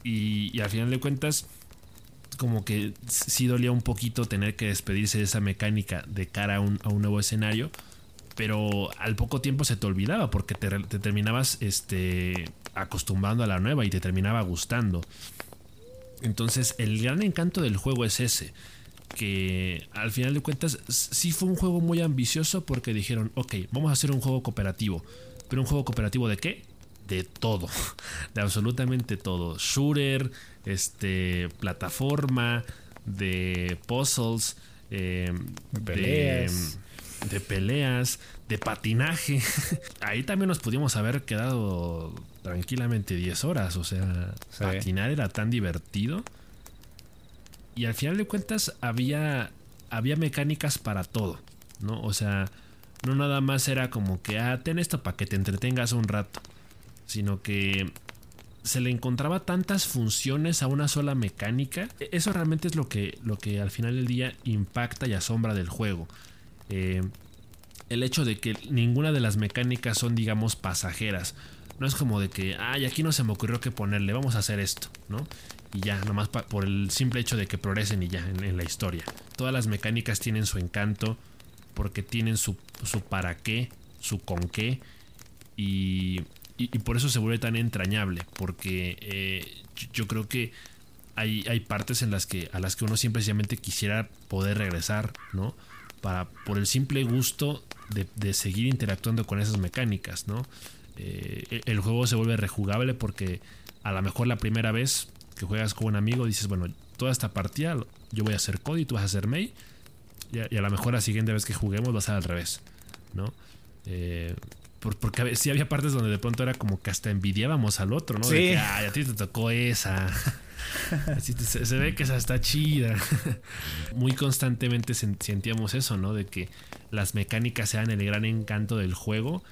Y, al final de cuentas como que sí dolía un poquito tener que despedirse de esa mecánica de cara a un, nuevo escenario. Pero al poco tiempo se te olvidaba porque te, te terminabas este, acostumbrando a la nueva y te terminaba gustando. Entonces, el gran encanto del juego es ese. Que al final de cuentas sí fue un juego muy ambicioso porque dijeron, ok, vamos a hacer un juego cooperativo. Pero un juego cooperativo de qué? De todo. [LAUGHS] De absolutamente todo. Shooter, este, plataforma, de puzzles, eh, peleas. de peleas, de patinaje. [LAUGHS] Ahí también nos pudimos haber quedado tranquilamente 10 horas. O sea, patinar era tan divertido. Y al final de cuentas había, había mecánicas para todo, ¿no? O sea, no nada más era como que, ah, ten esto para que te entretengas un rato. Sino que se le encontraba tantas funciones a una sola mecánica. E-, eso realmente es lo que, lo que al final del día impacta y asombra del juego. Eh, el hecho de que ninguna de las mecánicas son, digamos, pasajeras. No es como de que, ay, aquí no se me ocurrió que ponerle, vamos a hacer esto, ¿no? Y ya, nomás por el simple hecho de que progresen y ya en, la historia. Todas las mecánicas tienen su encanto, porque tienen su, su para qué, su con qué, y, por eso se vuelve tan entrañable, porque eh, yo creo que hay, hay partes en las que, a las que uno simplemente quisiera poder regresar, ¿no? Para, por el simple gusto de, seguir interactuando con esas mecánicas, ¿no? Eh, el juego se vuelve rejugable porque a lo mejor la primera vez que juegas con un amigo dices, bueno, toda esta partida yo voy a hacer Cody, tú vas a hacer May, y a, lo mejor la siguiente vez que juguemos va a ser al revés, ¿no? Eh, porque sí había partes donde de pronto era como que hasta envidiábamos al otro, ¿no? Sí. a ti te tocó esa. [LAUGHS] se, ve que esa está chida. Muy constantemente sentíamos eso, ¿no? De que las mecánicas eran el gran encanto del juego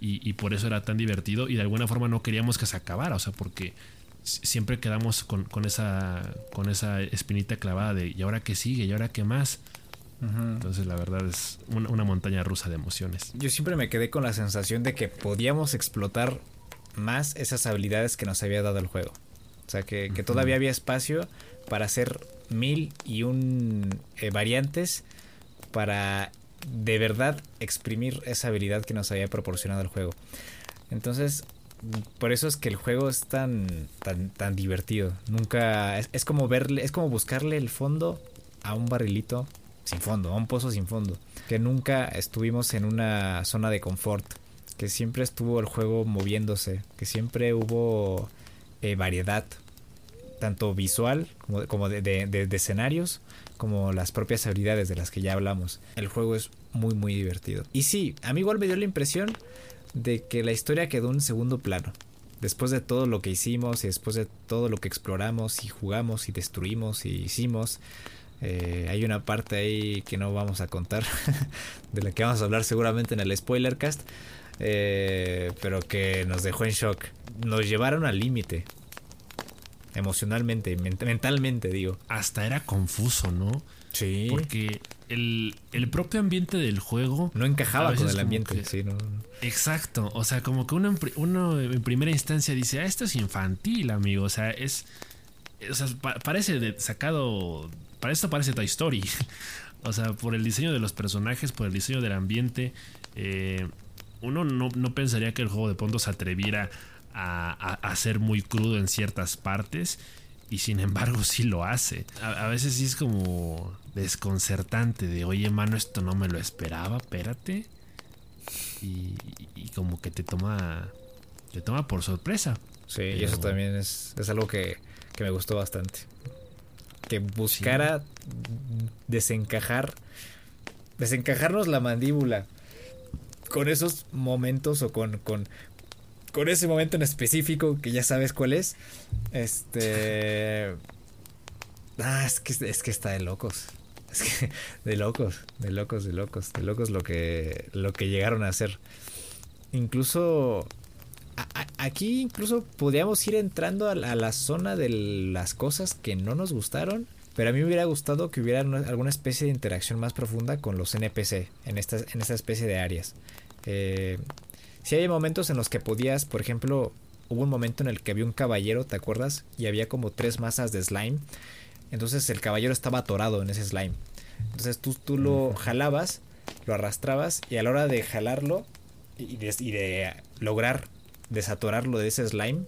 y, por eso era tan divertido y de alguna forma no queríamos que se acabara, o sea, porque siempre quedamos con, esa, con esa espinita clavada de ¿y ahora qué sigue? ¿y ahora qué más? Entonces la verdad es una, montaña rusa de emociones. Yo siempre me quedé con la sensación de que podíamos explotar más esas habilidades que nos había dado el juego. O sea, que, todavía había espacio para hacer mil y un eh, variantes para de verdad exprimir esa habilidad que nos había proporcionado el juego. Entonces, por eso es que el juego es tan, tan, tan divertido. Nunca. Es, es, como verle. Es como buscarle el fondo a un barrilito sin fondo, a un pozo sin fondo. Que nunca estuvimos en una zona de confort. Que siempre estuvo el juego moviéndose. Que siempre hubo eh, variedad, tanto visual como, como de, escenarios, como las propias habilidades de las que ya hablamos. El juego es muy, muy divertido. Y sí, a mí igual me dio la impresión de que la historia quedó en segundo plano. Después de todo lo que hicimos y después de todo lo que exploramos y jugamos y destruimos y hicimos, eh, hay una parte ahí que no vamos a contar, [LAUGHS] de la que vamos a hablar seguramente en el spoilercast, eh, pero que nos dejó en shock. Nos llevaron al límite. Emocionalmente, mentalmente, digo. Hasta era confuso, ¿no? Sí. Porque el, propio ambiente del juego. No encajaba con el ambiente. Exacto. O sea, como que uno en, uno en primera instancia dice, ah, esto es infantil, amigo. O sea, es. O sea, parece de, sacado. Para esto parece Toy Story. [LAUGHS] o sea, por el diseño de los personajes, por el diseño del ambiente. Eh, uno no, pensaría que el juego de pronto se atreviera a, ser muy crudo en ciertas partes. Y sin embargo sí lo hace. A, veces sí es como desconcertante de, oye, mano, esto no me lo esperaba, espérate. Y, como que te toma, te toma por sorpresa. Sí, y eso también es, es algo que, me gustó bastante. Que buscara desencajar, desencajarnos la mandíbula con esos momentos o con, con, con ese momento en específico que ya sabes cuál es. Este. Ah, es que, es que está de locos. Es que de locos, de locos, de locos, de locos lo que, lo que llegaron a hacer. Incluso aquí incluso podríamos ir entrando a la, zona de las cosas que no nos gustaron. Pero a mí me hubiera gustado que hubiera alguna especie de interacción más profunda con los NPC en esta, en esta especie de áreas. Eh, si hay momentos en los que podías, por ejemplo, hubo un momento en el que había un caballero, ¿te acuerdas? Y había como tres masas de slime. Entonces el caballero estaba atorado en ese slime. Entonces tú, tú lo jalabas, lo arrastrabas y a la hora de jalarlo y de, lograr desatorarlo de ese slime,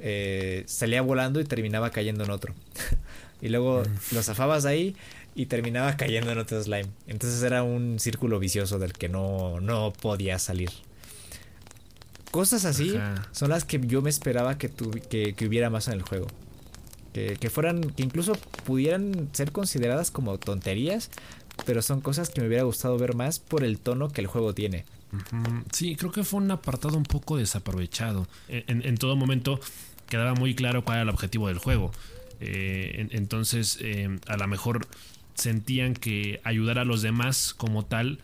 eh, salía volando y terminaba cayendo en otro. [LAUGHS] y luego lo zafabas ahí y terminaba cayendo en otro slime. Entonces era un círculo vicioso del que no, no podía salir. Cosas así son las que yo me esperaba que, que, hubiera más en el juego. Que, fueran, que incluso pudieran ser consideradas como tonterías, pero son cosas que me hubiera gustado ver más por el tono que el juego tiene. Sí, creo que fue un apartado un poco desaprovechado. En, todo momento quedaba muy claro cuál era el objetivo del juego. Eh, entonces, eh, a lo mejor sentían que ayudar a los demás como tal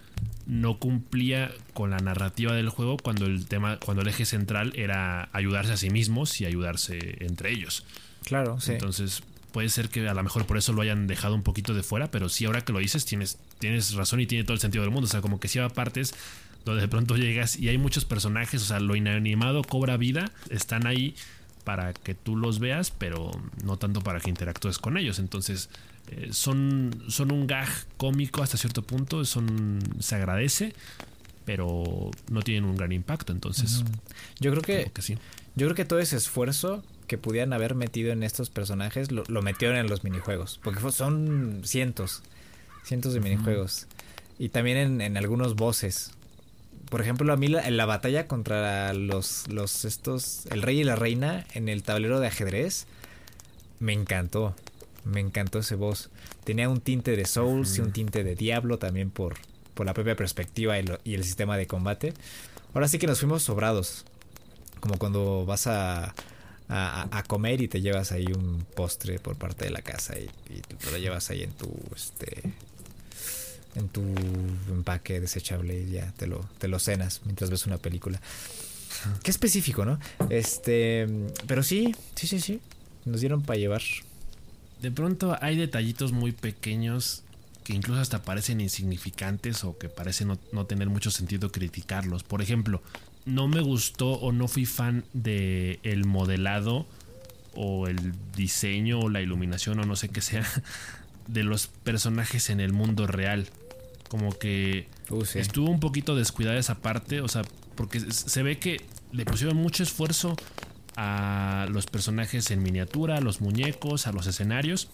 no cumplía con la narrativa del juego cuando el tema, cuando el eje central era ayudarse a sí mismos y ayudarse entre ellos. Claro, sí. Entonces, puede ser que a lo mejor por eso lo hayan dejado un poquito de fuera, pero sí, ahora que lo dices, tienes, tienes razón y tiene todo el sentido del mundo. O sea, como que si va partes donde de pronto llegas y hay muchos personajes, o sea, lo inanimado cobra vida, están ahí para que tú los veas, pero no tanto para que interactúes con ellos. Entonces, eh, son, son un gag cómico hasta cierto punto, son, se agradece, pero no tienen un gran impacto. Entonces, yo creo que, sí. Yo creo que todo ese esfuerzo que pudieran haber metido en estos personajes lo, metieron en los minijuegos, porque son cientos, cientos de minijuegos. Y también en, en algunos voces por ejemplo, a mí la, la batalla contra los, los estos, el rey y la reina en el tablero de ajedrez, me encantó. Me encantó ese boss. Tenía un tinte de Souls y un tinte de Diablo también por, por la propia perspectiva y, el sistema de combate. Ahora sí que nos fuimos sobrados. Como cuando vas a, a, comer y te llevas ahí un postre por parte de la casa y, y te lo llevas ahí en tu este en tu empaque desechable y ya te lo, te lo cenas mientras ves una película. Qué específico, ¿no? Este, pero sí, sí, sí, sí. Nos dieron para llevar. De pronto hay detallitos muy pequeños que incluso hasta parecen insignificantes o que parece no, no tener mucho sentido criticarlos. Por ejemplo, no me gustó o no fui fan de el modelado o el diseño o la iluminación o no sé qué sea [LAUGHS] de los personajes en el mundo real. Como que uh, estuvo un poquito descuidada esa parte, o sea, porque se ve que le pusieron mucho esfuerzo a los personajes en miniatura, a los muñecos, a los escenarios,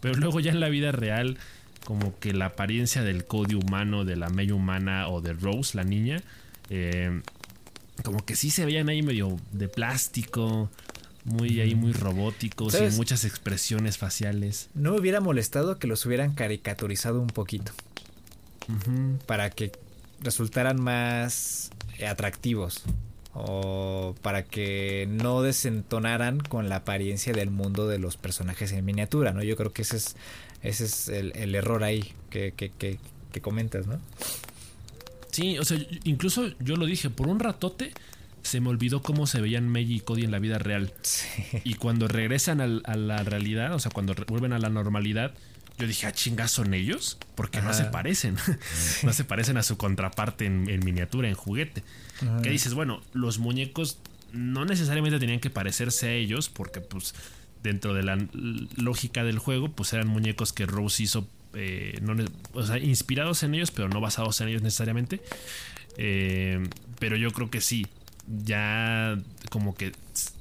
pero luego ya en la vida real, como que la apariencia del Cody humano, de la May humana o de Rose, la niña, eh, como que sí se veían ahí medio de plástico, muy ahí muy robóticos, sin muchas expresiones faciales. No me hubiera molestado que los hubieran caricaturizado un poquito. Para que resultaran más atractivos. O para que no desentonaran con la apariencia del mundo de los personajes en miniatura, ¿no? Yo creo que ese es, ese es el, error ahí que, que, que, que comentas, ¿no? Sí, o sea, incluso yo lo dije, por un ratote se me olvidó cómo se veían Meiji y Cody en la vida real. Y cuando regresan a la realidad, o sea, cuando vuelven a la normalidad, yo dije, ah, chingas, ¿son ellos? Porque no se parecen. [LAUGHS] no se parecen a su contraparte en, miniatura, en juguete. Que dices, bueno, los muñecos no necesariamente tenían que parecerse a ellos, porque pues dentro de la lógica del juego, pues eran muñecos que Rose hizo, eh, o sea, inspirados en ellos, pero no basados en ellos necesariamente. Eh, pero yo creo que sí, ya como que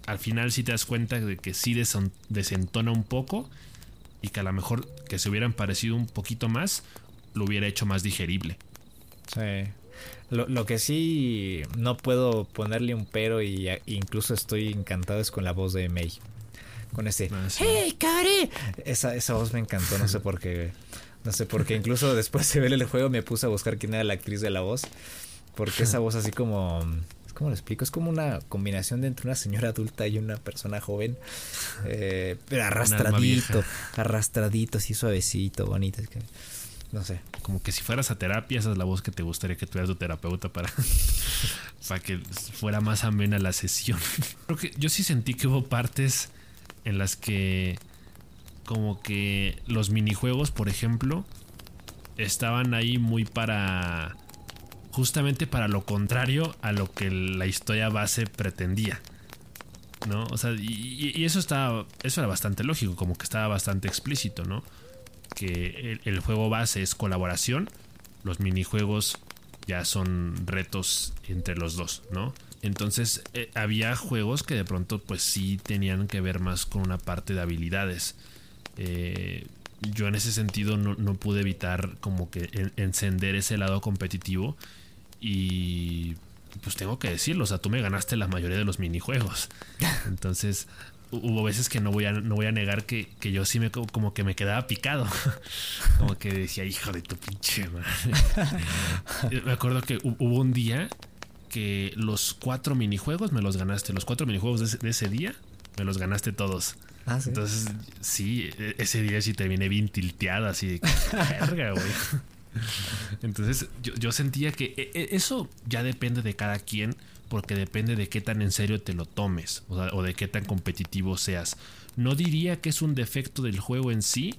al final sí te das cuenta de que sí desentona un poco y que a lo mejor que se hubieran parecido un poquito más lo hubiera hecho más digerible. Sí. Lo, que sí no puedo ponerle un pero y incluso estoy encantado es con la voz de May. Con ese ah, ¡Hey, cabrón! Esa, esa voz me encantó, no sé por qué. No sé por qué. Incluso después de ver el juego me puse a buscar quién era la actriz de la voz. Porque esa voz así como ¿Cómo lo explico? Es como una combinación de entre una señora adulta y una persona joven. Eh, pero [LAUGHS] arrastradito. Arrastradito, así suavecito, bonito. no sé. Como que si fueras a terapia, esa es la voz que te gustaría que tuvieras tu terapeuta para, [LAUGHS] para que fuera más amena la sesión. [LAUGHS] Creo que yo sí sentí que hubo partes en las que como que los minijuegos, por ejemplo, estaban ahí muy para justamente para lo contrario a lo que la historia base pretendía. ¿No? O sea, y, eso estaba. Eso era bastante lógico, como que estaba bastante explícito, ¿no? Que el, juego base es colaboración. Los minijuegos ya son retos entre los dos, ¿no? Entonces eh, había juegos que de pronto pues sí tenían que ver más con una parte de habilidades. Eh, yo en ese sentido no, no, pude evitar como que encender ese lado competitivo y pues tengo que decirlo, o sea, tú me ganaste la mayoría de los minijuegos. [LAUGHS] Entonces, hubo veces que no voy a, no voy a negar que, yo sí me como que me quedaba picado. [LAUGHS] Como que decía, hijo de tu pinche madre. [LAUGHS] me acuerdo que hubo un día que los cuatro minijuegos me los ganaste. Los cuatro minijuegos de ese, día me los ganaste todos. Ah, Entonces, sí, e, ese día sí terminé bien tilteado, así de verga, güey. [LAUGHS] Entonces yo, sentía que e, e, eso ya depende de cada quien, porque depende de qué tan en serio te lo tomes o, de qué tan competitivo seas. No diría que es un defecto del juego en sí,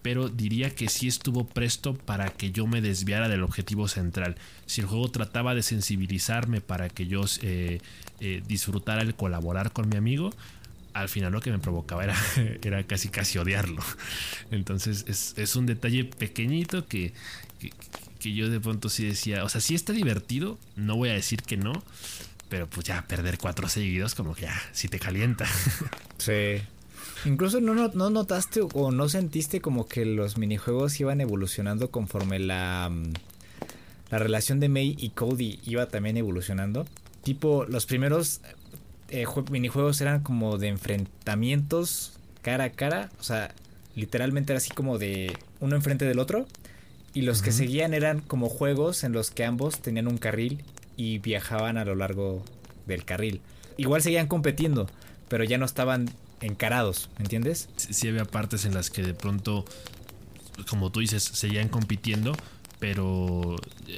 pero diría que sí estuvo presto para que yo me desviara del objetivo central. Si el juego trataba de sensibilizarme para que yo eh, eh, disfrutara el colaborar con mi amigo, al final lo que me provocaba era, [LAUGHS] era casi casi odiarlo. [LAUGHS] Entonces es, un detalle pequeñito que, que, yo de pronto sí decía, o sea, si está divertido, no voy a decir que no, pero pues ya perder cuatro seguidos como que ya, si te calienta. [LAUGHS] Sí. Incluso no, no, notaste o no sentiste como que los minijuegos iban evolucionando conforme la, mm, la relación de May y Cody iba también evolucionando. Tipo, los primeros eh, minijuegos eran como de enfrentamientos cara a cara. O sea, literalmente era así como de uno enfrente del otro. Y los que seguían eran como juegos en los que ambos tenían un carril y viajaban a lo largo del carril. Igual seguían compitiendo, pero ya no estaban encarados, ¿me entiendes? Sí, había partes en las que de pronto, como tú dices, seguían compitiendo, pero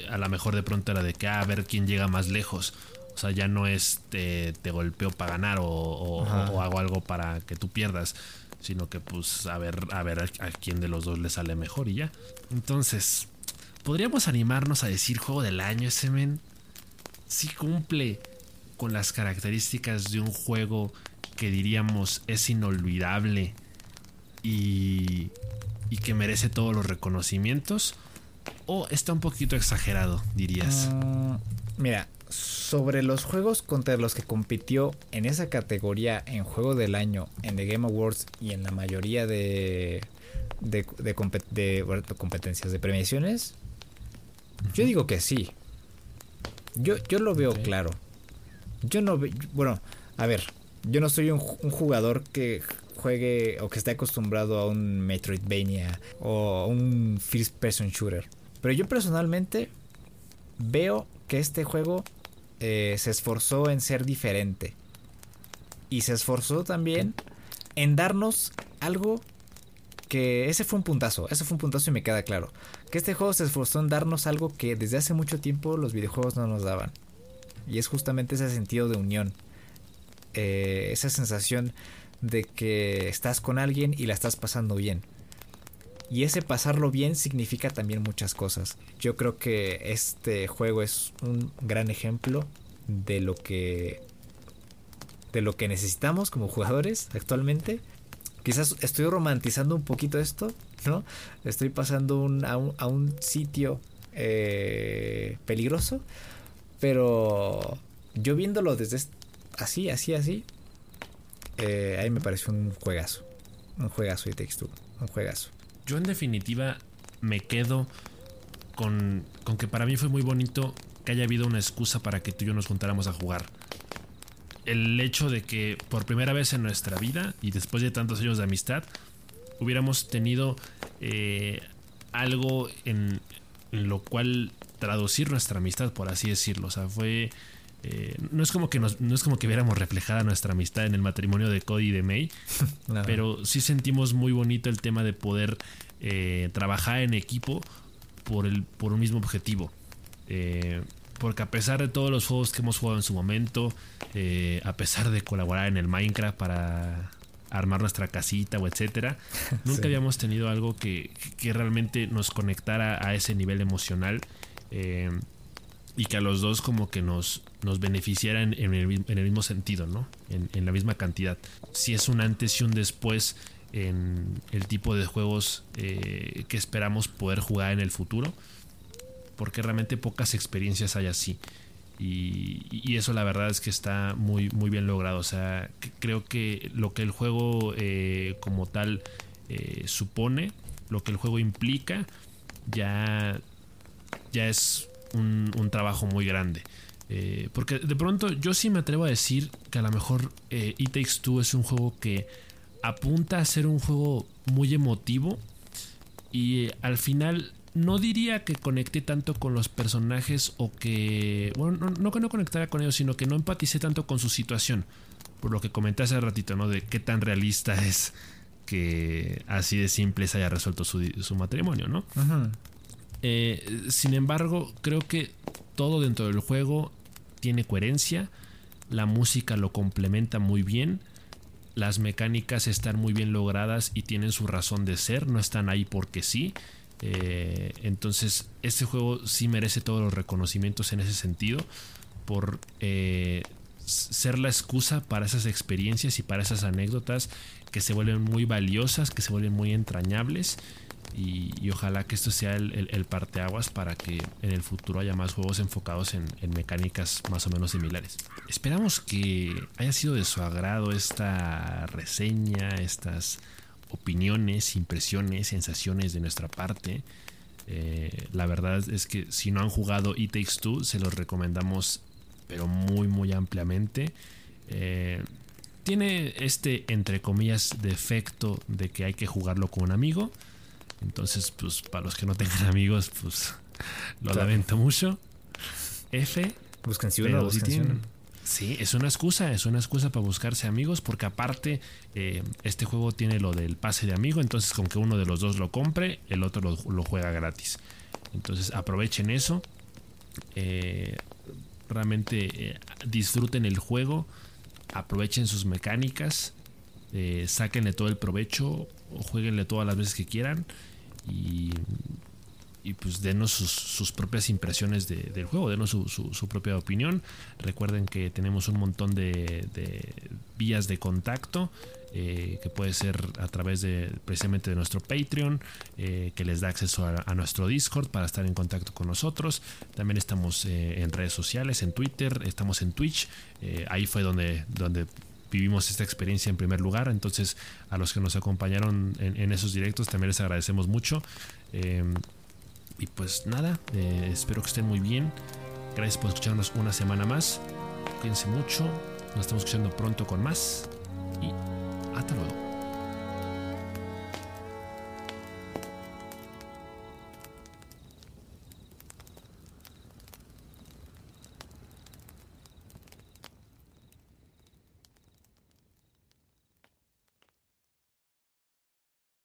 a lo mejor de pronto era de que ah, a ver quién llega más lejos. O sea, ya no es te, golpeo para ganar o, hago algo para que tú pierdas, sino que pues a ver, a ver a, quién de los dos le sale mejor y ya. Entonces, podríamos animarnos a decir juego del año ese men. Si cumple con las características de un juego que diríamos es inolvidable y, y que merece todos los reconocimientos. ¿O está un poquito exagerado, dirías? Mm, mira, sobre los juegos contra los que compitió en esa categoría en Juego del Año, en The Game Awards y en la mayoría de, de, competencias, de premiaciones, yo digo que sí. Yo, yo lo veo claro. Yo no veo. Bueno, a ver. Yo no soy un, un, jugador que juegue o que esté acostumbrado a un Metroidvania o un First Person Shooter. Pero yo personalmente veo que este juego eh, se esforzó en ser diferente. Y se esforzó también en darnos algo que ese fue un puntazo, ese fue un puntazo y me queda claro. Que este juego se esforzó en darnos algo que desde hace mucho tiempo los videojuegos no nos daban. Y es justamente ese sentido de unión. Eh, esa sensación de que estás con alguien y la estás pasando bien. Y ese pasarlo bien significa también muchas cosas. Yo creo que este juego es un gran ejemplo de lo que de lo que necesitamos como jugadores actualmente. Quizás estoy romantizando un poquito esto, ¿no? Estoy pasando a, un, sitio eh, peligroso, pero yo viéndolo desde así, así, así, eh, ahí me pareció un juegazo. Un juegazo de textura, un juegazo. Yo en definitiva me quedo con, con que para mí fue muy bonito que haya habido una excusa para que tú y yo nos juntáramos a jugar. El hecho de que por primera vez en nuestra vida y después de tantos años de amistad hubiéramos tenido eh, algo en, lo cual traducir nuestra amistad, por así decirlo. O sea, fue... Eh, no, es como que no es como que viéramos reflejada nuestra amistad en el matrimonio de Cody y de May, [LAUGHS] pero sí sentimos muy bonito el tema de poder eh, trabajar en equipo por, el, por un mismo objetivo. Eh, porque a pesar de todos los juegos que hemos jugado en su momento, eh, a pesar de colaborar en el Minecraft para armar nuestra casita o etcétera, [LAUGHS] nunca habíamos tenido algo que, realmente nos conectara a ese nivel emocional y que a los dos como que nos, nos beneficiara en, el, mismo sentido, ¿no? En, la misma cantidad. Si es un antes y un después en el tipo de juegos que esperamos poder jugar en el futuro porque realmente pocas experiencias hay así. Y, eso la verdad es que está muy, muy bien logrado. O sea, creo que lo que el juego eh, como tal eh, supone, lo que el juego implica, ya, ya es un, trabajo muy grande. Eh, porque de pronto yo sí me atrevo a decir que a lo mejor It Takes Two es un juego que apunta a ser un juego muy emotivo y al final no diría que conecté tanto con los personajes o que. Bueno, no, que no conectara con ellos, sino que no empaticé tanto con su situación. Por lo que comenté hace ratito, ¿no? De qué tan realista es que así de simple se haya resuelto su, matrimonio, ¿no? Eh, sin embargo, creo que todo dentro del juego tiene coherencia, la música lo complementa muy bien, las mecánicas están muy bien logradas y tienen su razón de ser, no están ahí porque sí. Eh, entonces, este juego sí merece todos los reconocimientos en ese sentido por eh, ser la excusa para esas experiencias y para esas anécdotas que se vuelven muy valiosas, que se vuelven muy entrañables. Y, ojalá que esto sea el, parteaguas para que en el futuro haya más juegos enfocados en, mecánicas más o menos similares. Esperamos que haya sido de su agrado esta reseña, estas opiniones, impresiones, sensaciones de nuestra parte. Eh, la verdad es que si no han jugado It Takes Two, se los recomendamos, pero muy, muy ampliamente. Eh, tiene este, entre comillas, defecto de que hay que jugarlo con un amigo. Entonces, pues para los que no tengan [LAUGHS] amigos, pues lo lamento mucho. F. Buscan ciudad, Sí, es una excusa, es una excusa para buscarse amigos, porque aparte eh, este juego tiene lo del pase de amigo, entonces con que uno de los dos lo compre, el otro lo, juega gratis. Entonces aprovechen eso, eh, realmente eh, disfruten el juego, aprovechen sus mecánicas, sáquenle todo el provecho o jueguenle todas las veces que quieran y, pues denos sus, propias impresiones del juego, denos su, propia opinión. Recuerden que tenemos un montón de, vías de contacto. Eh, que puede ser a través de precisamente de nuestro Patreon, eh, que les da acceso a, nuestro Discord para estar en contacto con nosotros. También estamos eh, en redes sociales, en Twitter, estamos en Twitch. ahí fue donde, donde vivimos esta experiencia en primer lugar. Entonces, a los que nos acompañaron en, esos directos también les agradecemos mucho. Em, y pues nada, eh, espero que estén muy bien. Gracias por escucharnos una semana más. Cuídense mucho. Nos estamos escuchando pronto con más. Y hasta luego.